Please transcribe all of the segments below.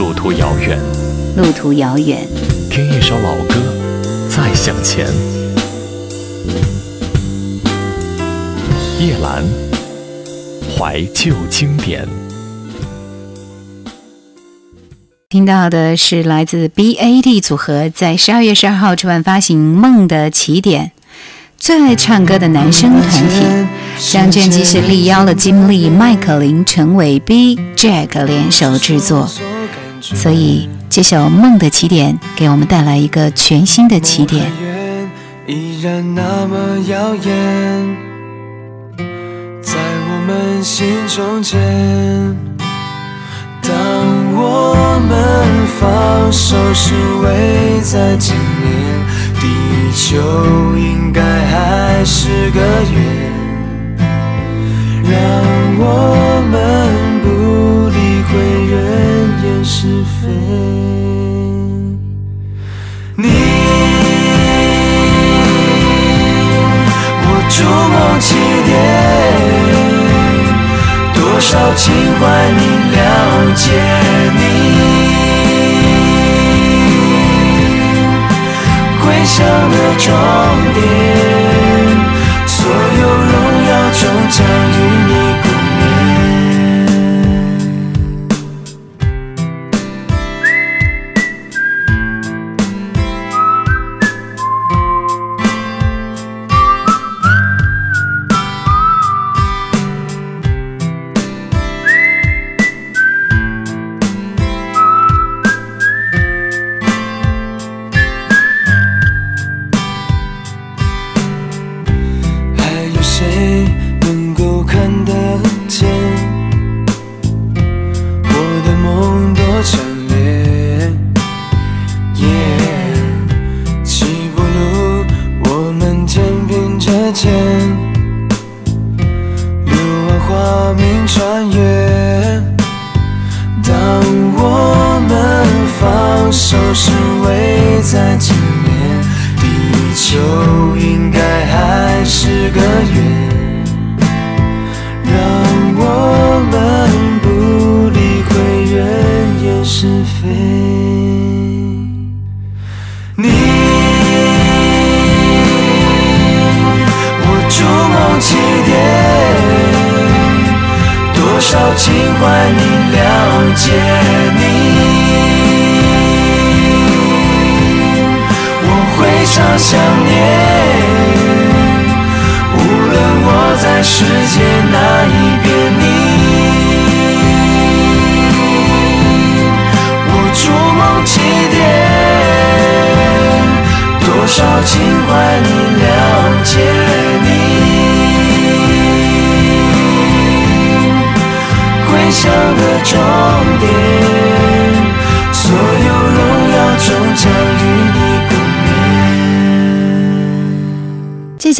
路途遥远，路途遥远，听一首老歌，再向前。夜兰，怀旧经典。听到的是来自 BAD 组合在十二月十二号出版发行《梦的起点》，最爱唱歌的男生团体。这张专辑是力邀了金立、麦克林、陈伟、B、Jack 联手制作，所以这首《梦的起点》给我们带来一个全新的起点。依然那么耀眼，在我们心中间。当我们放手时，为在今年，地球应该还是个圆。情怀你了解你，归乡的终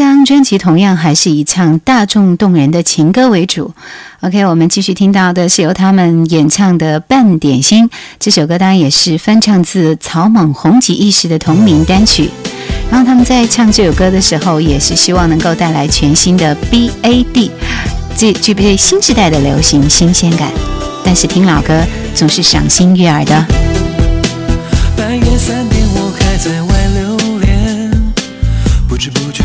张专辑同样还是以唱大众动人的情歌为主。OK，我们继续听到的是由他们演唱的《半点心》这首歌，当然也是翻唱自草蜢红极一时的同名单曲。然后他们在唱这首歌的时候，也是希望能够带来全新的 BAD，具具备新时代的流行新鲜感。但是听老歌总是赏心悦耳的。半夜三点，我还在外流连，不知不觉。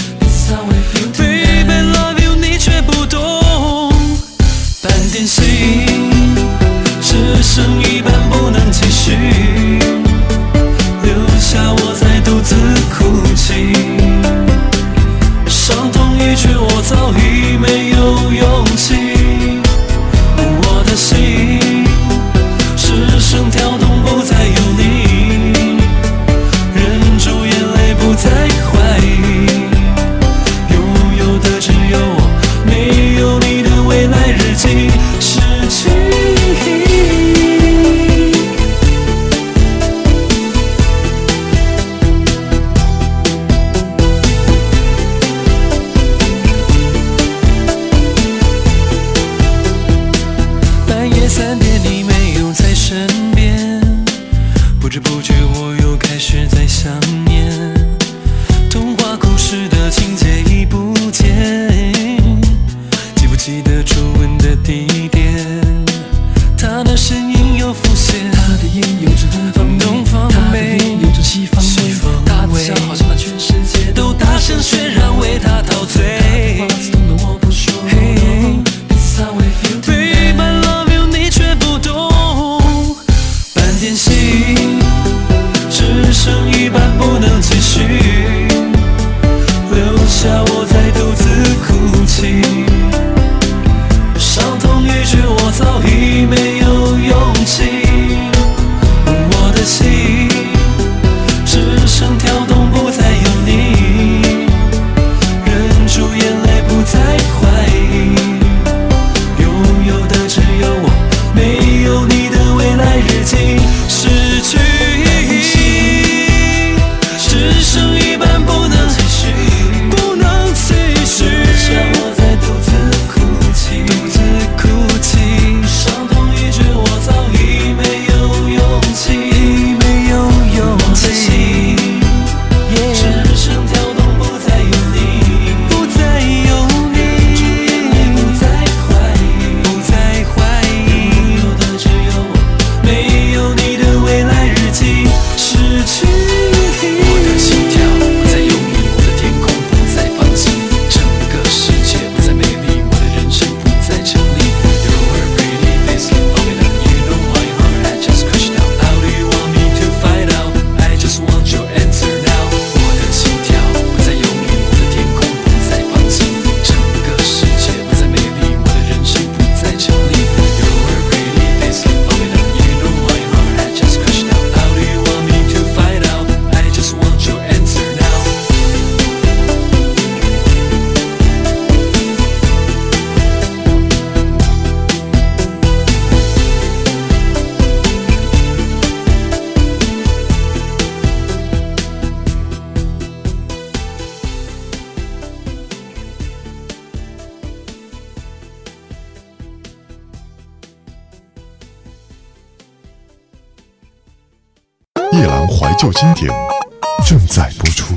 正在播出。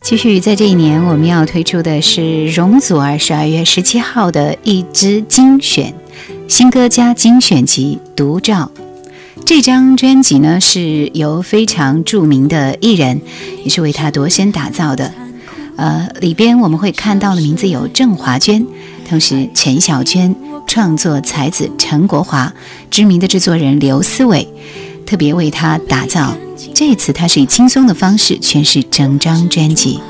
继续在这一年，我们要推出的是容祖儿十二月十七号的一支精选新歌加精选集独照。这张专辑呢，是由非常著名的艺人，也是为他夺先打造的。呃，里边我们会看到的名字有郑华娟，同时陈小娟，创作才子陈国华，知名的制作人刘思伟，特别为他打造这一次，他是以轻松的方式诠释整张专辑。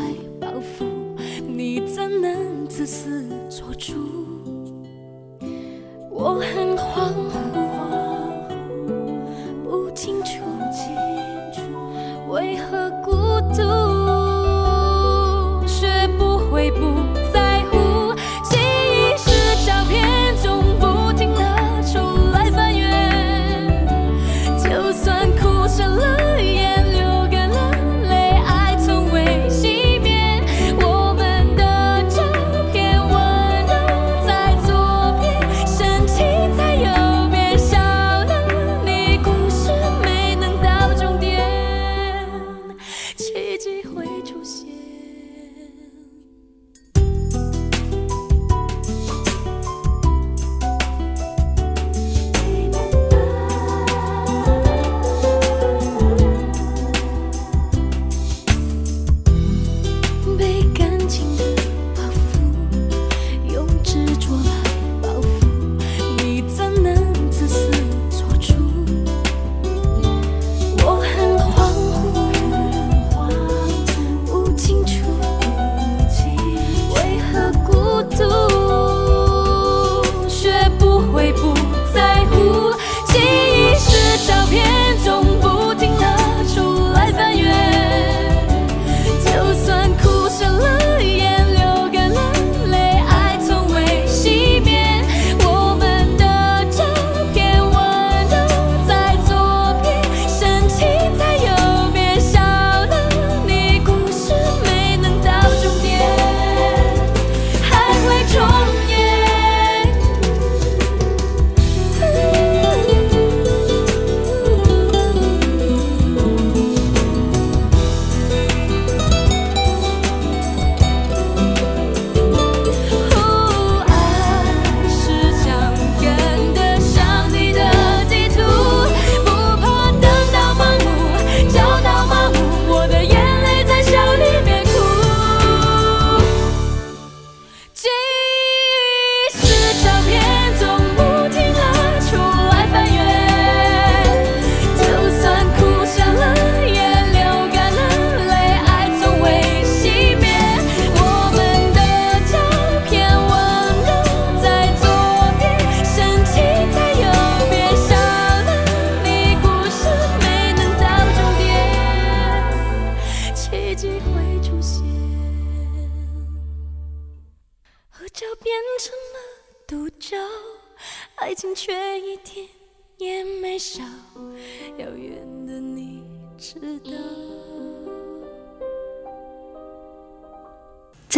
Jane.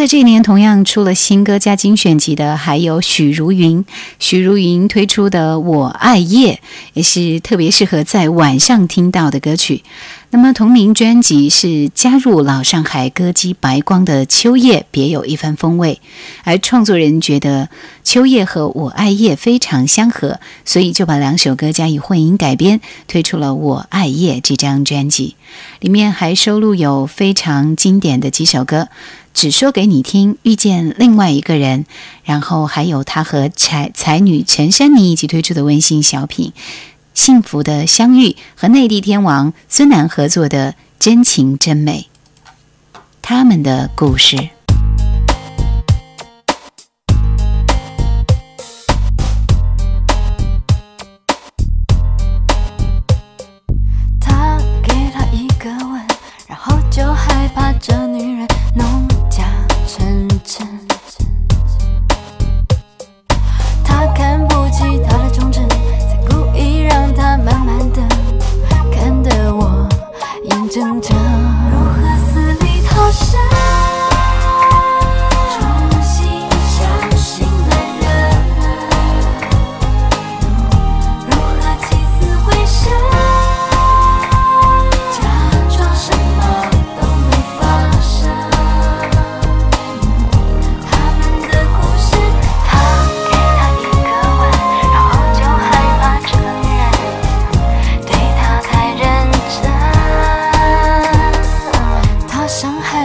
在这一年，同样出了新歌加精选集的还有许茹芸。许茹芸推出的《我爱夜》也是特别适合在晚上听到的歌曲。那么同名专辑是加入老上海歌姬白光的《秋夜》，别有一番风味。而创作人觉得《秋夜》和《我爱夜》非常相合，所以就把两首歌加以混音改编，推出了《我爱夜》这张专辑。里面还收录有非常经典的几首歌。只说给你听，遇见另外一个人，然后还有他和才才女陈珊妮一起推出的温馨小品《幸福的相遇》和内地天王孙楠合作的《真情真美》，他们的故事。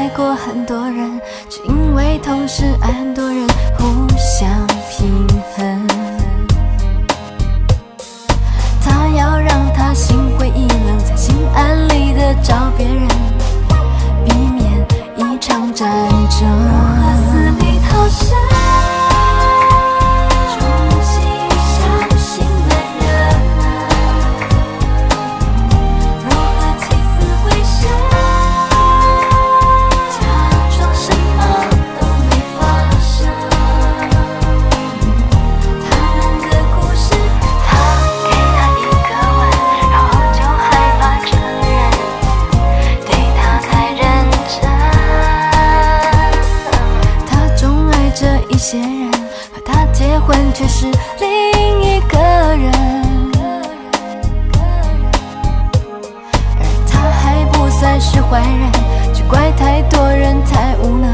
爱过很多人，只因为同时爱很多人，互相一些人，和他结婚却是另一个人。而他还不算是坏人，只怪太多人太无能，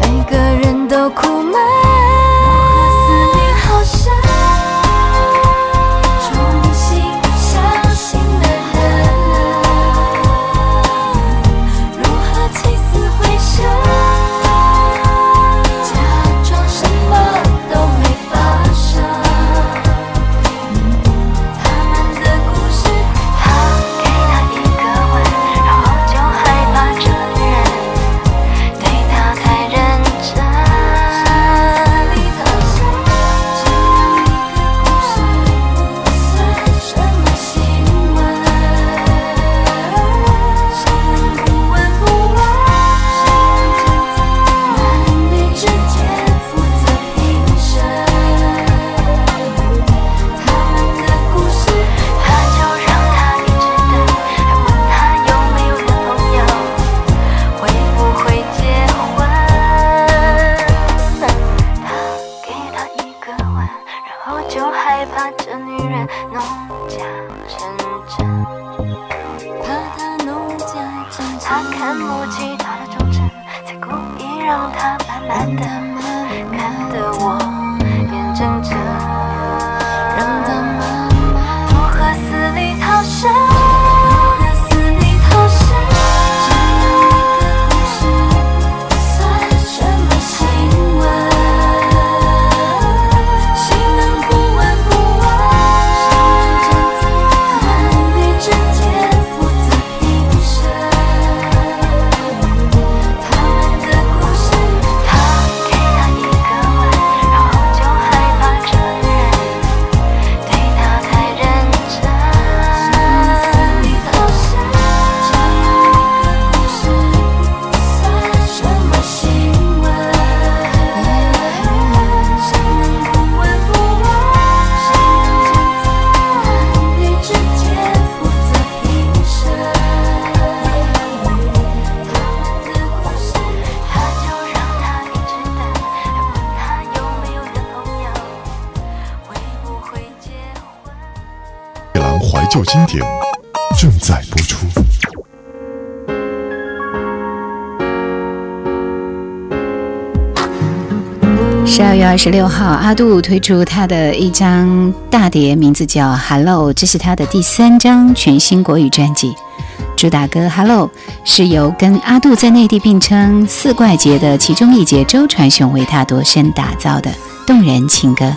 每个人都苦闷。旧经典正在播出。十二月二十六号，阿杜推出他的一张大碟，名字叫《Hello》，这是他的第三张全新国语专辑。主打歌《Hello》是由跟阿杜在内地并称四怪杰的其中一杰周传雄为他度身打造的动人情歌。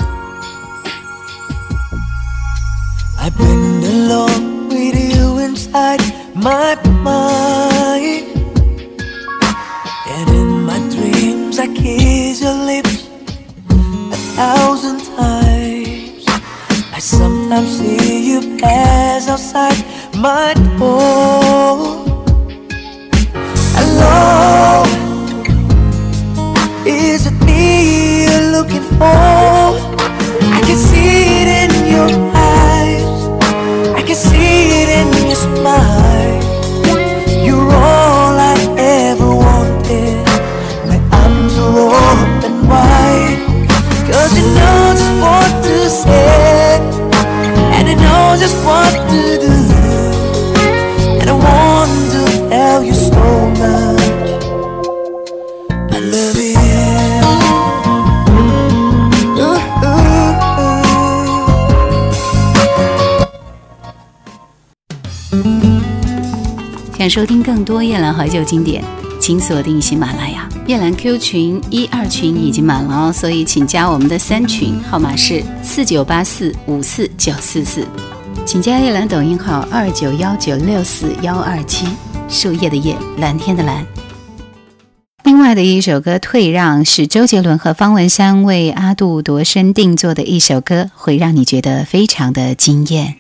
I've been my mind. And in my dreams, I kiss your lips a thousand times. I sometimes see you pass outside my door. 收听更多夜兰怀旧经典，请锁定喜马拉雅。夜兰 Q 群一二群已经满了哦，所以请加我们的三群，号码是四九八四五四九四四。请加夜兰抖音号二九幺九六四幺二七，树叶的叶，蓝天的蓝。另外的一首歌《退让》是周杰伦和方文山为阿杜度身定做的一首歌，会让你觉得非常的惊艳。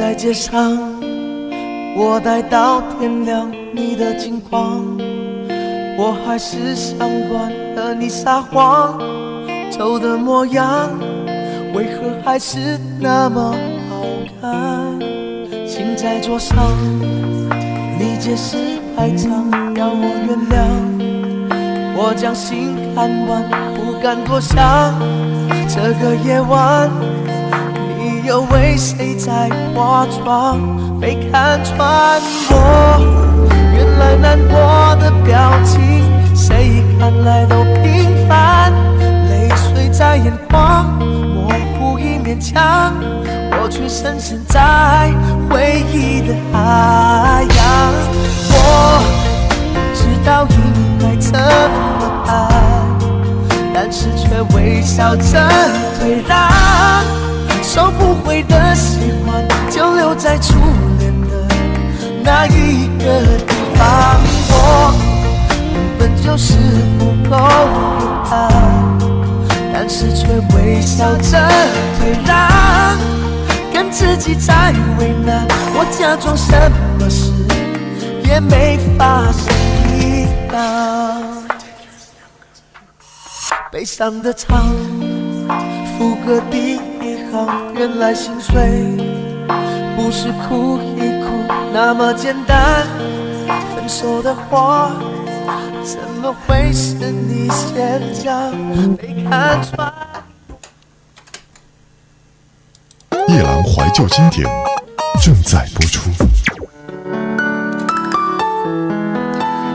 在街上，我待到天亮，你的近况，我还是想惯和你撒谎，丑的模样，为何还是那么好看？心在桌上，你解释太长，要我原谅，我将心看完，不敢多想，这个夜晚。你又为谁在化妆？被看穿我，原来难过的表情，谁看来都平凡。泪水在眼眶，模糊一面墙，我却深陷在回忆的海洋。我知道应该怎么办，但是却微笑着退让。收不回的喜欢，就留在初恋的那一个地方。我根本就是不够勇敢，但是却微笑着退让，跟自己在为难。我假装什么事也没发生一样，悲伤的唱，副歌第原来心碎不是哭一哭那么简单。分手的话，怎么会是你先讲？没看穿。夜兰怀旧经典正在播出。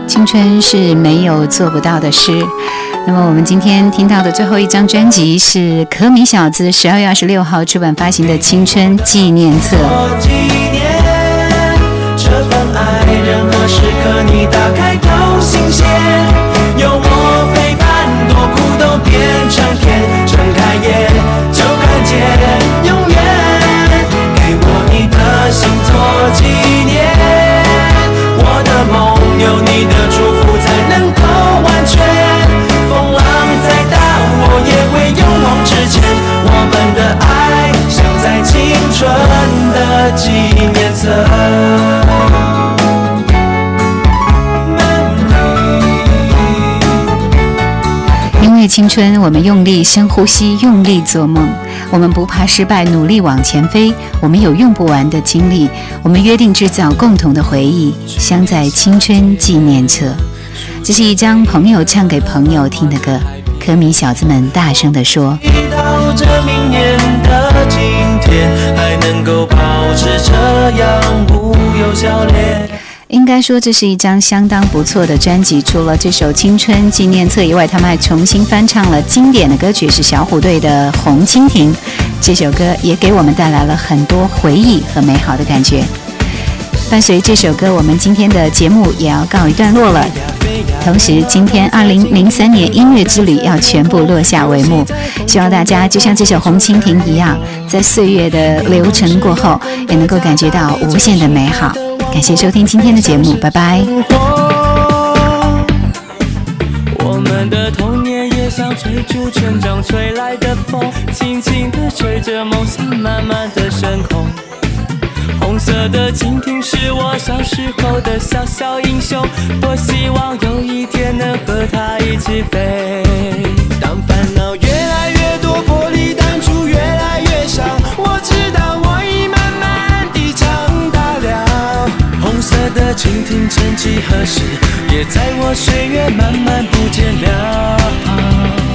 青春是没有做不到的事。那么我们今天听到的最后一张专辑是可米小子十二月二十六号出版发行的《青春纪念册》。我纪念这份爱，任何时刻你打开都新鲜。有我陪伴，多苦都变成甜。青春，我们用力深呼吸，用力做梦。我们不怕失败，努力往前飞。我们有用不完的精力，我们约定制造共同的回忆，镶在青春纪念册。这是一张朋友唱给朋友听的歌。科迷小子们大声地说。到这明年的今天，还能够保持这样无忧笑脸。应该说，这是一张相当不错的专辑。除了这首《青春纪念册》以外，他们还重新翻唱了经典的歌曲，是小虎队的《红蜻蜓》。这首歌也给我们带来了很多回忆和美好的感觉。伴随这首歌，我们今天的节目也要告一段落了。同时，今天二零零三年音乐之旅要全部落下帷幕。希望大家就像这首《红蜻蜓》一样，在岁月的流程过后，也能够感觉到无限的美好。感谢收听今天的节目，拜拜。我们的童年也像追逐成长吹来的风，轻轻地吹着梦想慢慢的升空。红色的蜻蜓是我小时候的小小英雄，多希望有一天能和它一起飞。当的蜻蜓曾几何时，也在我岁月慢慢不见了。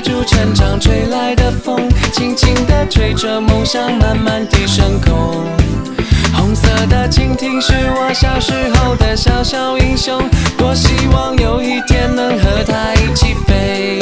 追逐成长吹来的风，轻轻地吹着梦想慢慢地升空。红色的蜻蜓是我小时候的小小英雄，多希望有一天能和它一起飞。